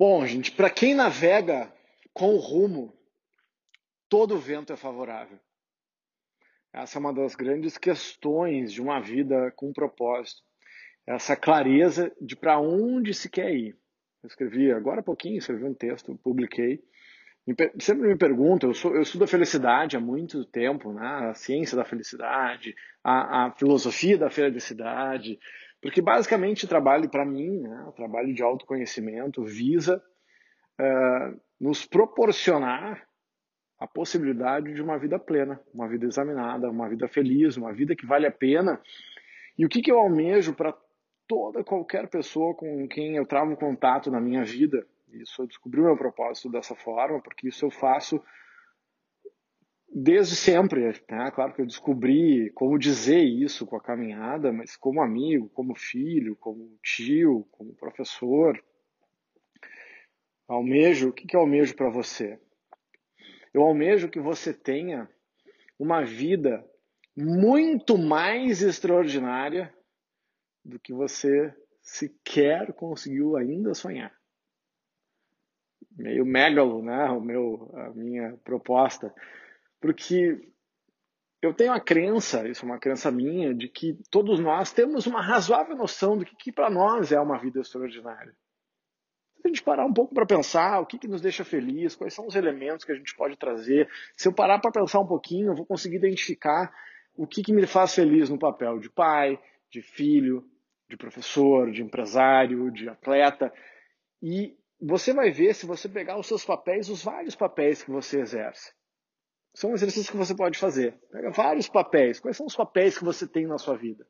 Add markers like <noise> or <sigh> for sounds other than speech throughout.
Bom, gente, para quem navega com rumo, todo vento é favorável. Essa é uma das grandes questões de uma vida com propósito. Essa clareza de para onde se quer ir. Eu escrevi agora há pouquinho, escrevi um texto, publiquei. Sempre me perguntam, eu, eu estudo a felicidade há muito tempo, né? a ciência da felicidade, a, a filosofia da felicidade, porque basicamente o trabalho para mim, né, o trabalho de autoconhecimento, visa uh, nos proporcionar a possibilidade de uma vida plena, uma vida examinada, uma vida feliz, uma vida que vale a pena. E o que, que eu almejo para toda qualquer pessoa com quem eu travo contato na minha vida? Isso eu descobri o meu propósito dessa forma, porque isso eu faço desde sempre, né? Claro que eu descobri como dizer isso com a caminhada, mas como amigo, como filho, como tio, como professor. Almejo, o que, que eu almejo para você? Eu almejo que você tenha uma vida muito mais extraordinária do que você sequer conseguiu ainda sonhar. Meio megalo, né? O meu, a minha proposta porque eu tenho a crença, isso é uma crença minha, de que todos nós temos uma razoável noção do que, que para nós é uma vida extraordinária. Se a gente parar um pouco para pensar o que, que nos deixa feliz, quais são os elementos que a gente pode trazer, se eu parar para pensar um pouquinho, eu vou conseguir identificar o que, que me faz feliz no papel de pai, de filho, de professor, de empresário, de atleta. E você vai ver, se você pegar os seus papéis, os vários papéis que você exerce. São exercícios que você pode fazer. Pega vários papéis. Quais são os papéis que você tem na sua vida?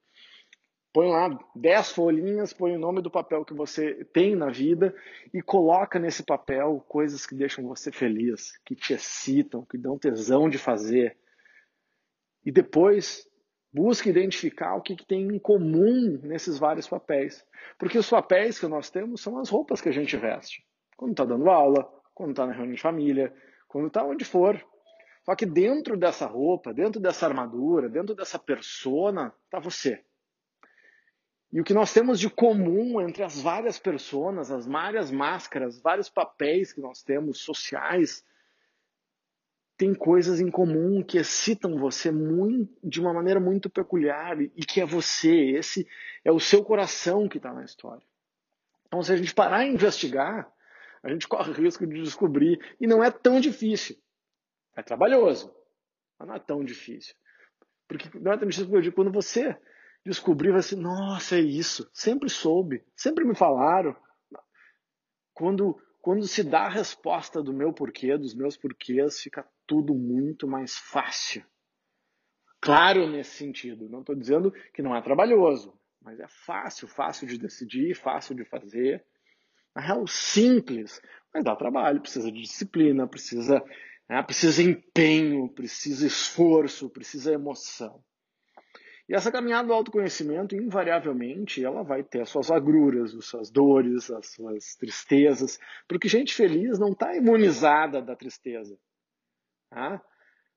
Põe lá 10 folhinhas, põe o nome do papel que você tem na vida e coloca nesse papel coisas que deixam você feliz, que te excitam, que dão tesão de fazer. E depois busque identificar o que, que tem em comum nesses vários papéis. Porque os papéis que nós temos são as roupas que a gente veste. Quando está dando aula, quando está na reunião de família, quando está onde for. Só que dentro dessa roupa, dentro dessa armadura, dentro dessa persona, está você. E o que nós temos de comum entre as várias personas, as várias máscaras, vários papéis que nós temos sociais, tem coisas em comum que excitam você muito, de uma maneira muito peculiar e que é você, esse é o seu coração que está na história. Então, se a gente parar e investigar, a gente corre o risco de descobrir, e não é tão difícil. É trabalhoso, mas não é tão difícil. Porque não é tão difícil porque eu digo, quando você descobrir, vai ser, nossa, é isso. Sempre soube, sempre me falaram. Quando, quando se dá a resposta do meu porquê, dos meus porquês, fica tudo muito mais fácil. Claro nesse sentido. Não estou dizendo que não é trabalhoso, mas é fácil, fácil de decidir, fácil de fazer. Na real, simples, mas dá trabalho, precisa de disciplina, precisa né? Precisa empenho, precisa esforço, precisa emoção. E essa caminhada do autoconhecimento, invariavelmente, ela vai ter as suas agruras, as suas dores, as suas tristezas, porque gente feliz não está imunizada da tristeza. Tá?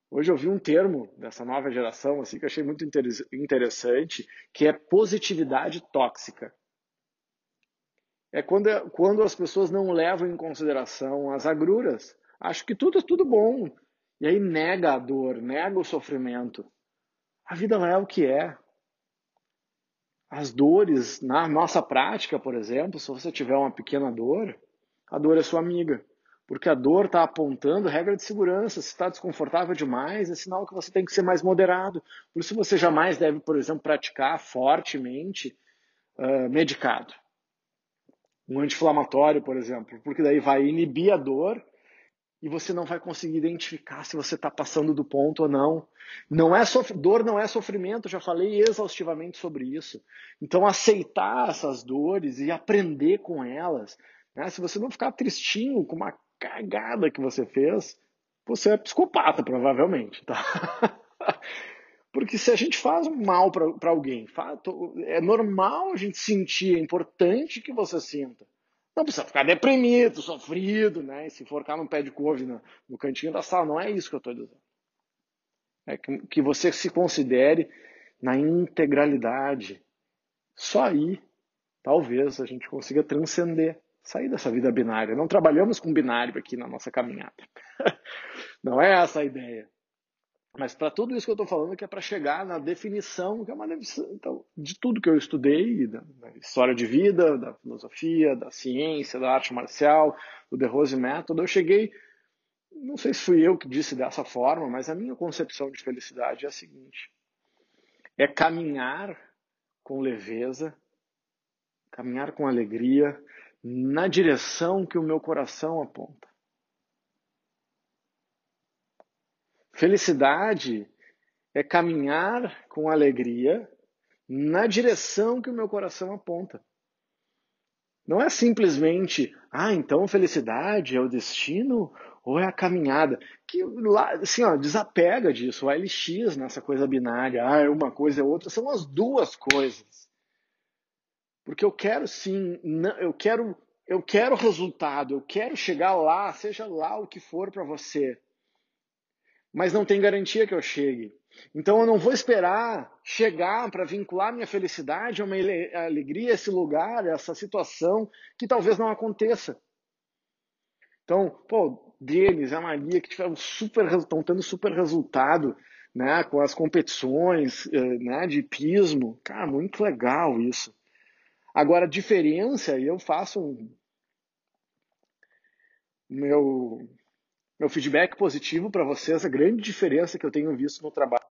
Hoje eu vi um termo dessa nova geração assim que eu achei muito interessante, que é positividade tóxica. É quando, quando as pessoas não levam em consideração as agruras, acho que tudo é tudo bom. E aí nega a dor, nega o sofrimento. A vida não é o que é. As dores, na nossa prática, por exemplo, se você tiver uma pequena dor, a dor é sua amiga. Porque a dor está apontando regra de segurança. Se está desconfortável demais, é sinal que você tem que ser mais moderado. Por isso você jamais deve, por exemplo, praticar fortemente uh, medicado. Um anti-inflamatório, por exemplo, porque daí vai inibir a dor e você não vai conseguir identificar se você está passando do ponto ou não. Não é sof... dor não é sofrimento, já falei exaustivamente sobre isso. Então aceitar essas dores e aprender com elas. Né? Se você não ficar tristinho com uma cagada que você fez, você é psicopata provavelmente, tá? <laughs> Porque se a gente faz mal para alguém, é normal a gente sentir, é importante que você sinta. Não precisa ficar deprimido, sofrido, né? E se forcar num pé de couve no, no cantinho da sala. Não é isso que eu estou dizendo. É que, que você se considere na integralidade. Só aí, talvez, a gente consiga transcender. Sair dessa vida binária. Não trabalhamos com binário aqui na nossa caminhada. <laughs> Não é essa a ideia. Mas para tudo isso que eu estou falando, que é para chegar na definição, que é uma definição então, de tudo que eu estudei, da, da, história de vida, da filosofia, da ciência, da arte marcial, do The Rose Method, eu cheguei, não sei se fui eu que disse dessa forma, mas a minha concepção de felicidade é a seguinte: é caminhar com leveza, caminhar com alegria na direção que o meu coração aponta. Felicidade é caminhar com alegria na direção que o meu coração aponta. Não é simplesmente, ah, então felicidade é o destino ou é a caminhada? Que assim, ó, desapega disso, o LX nessa coisa binária, ah, é uma coisa é outra, são as duas coisas. Porque eu quero sim, eu quero, eu quero resultado, eu quero chegar lá, seja lá o que for para você mas não tem garantia que eu chegue. Então eu não vou esperar chegar para vincular minha felicidade a uma alegria, esse lugar, essa situação que talvez não aconteça. Então, pô, deles, a Maria, que tiveram super, estão tendo super resultado né, com as competições eh, né, de pismo. Cara, muito legal isso. Agora, a diferença, eu faço um, meu meu feedback positivo para vocês, a grande diferença que eu tenho visto no trabalho